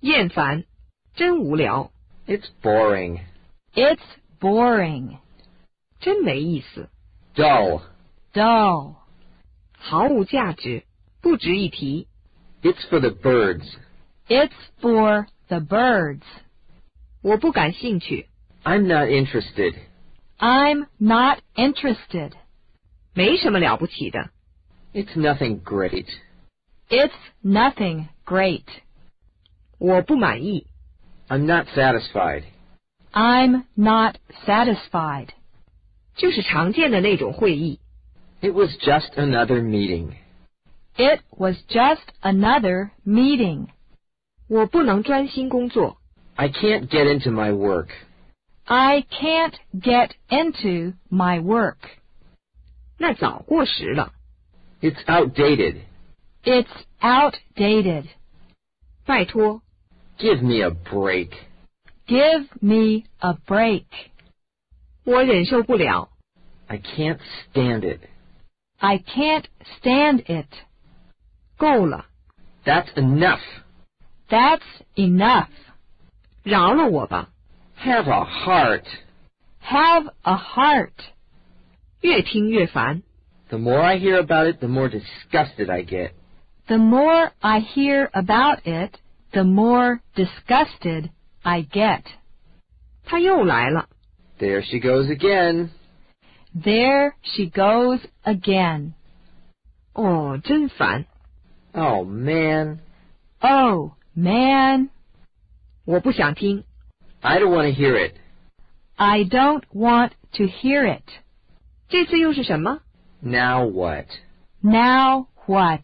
厌烦，真无聊， It's boring. It's boring. 真没意思， Dull. Dull. 毫无价值，不值一提。 It's for the birds. It's for the birds. 我不感兴趣， I'm not interested. I'm not interested. 没什么了不起的。 It's nothing great. It's nothing great. 我不满意， I'm not satisfied. I'm not satisfied. 就是常见的那种会议。 It was just another meeting. It was just another meeting. 我不能专心工作， I can't get into my work. I can't get into my work. 那早过时了。 It's outdated. It's outdated. 拜托， Give me a break. Give me a break. 我忍受不了。 I can't stand it. I can't stand it. 够了， That's enough. That's enough. 饶了我吧。 Have a heart. Have a heart. 越听越烦。 The more I hear about it, the more disgusted I get. The more I hear about it, the more disgusted I get. 他又来了， There she goes again. There she goes again. 哦，真烦。 Oh man. Oh, man. 我不想听。 I don't want to hear it. I don't want to hear it. 这次又是什么？ Now what? Now what?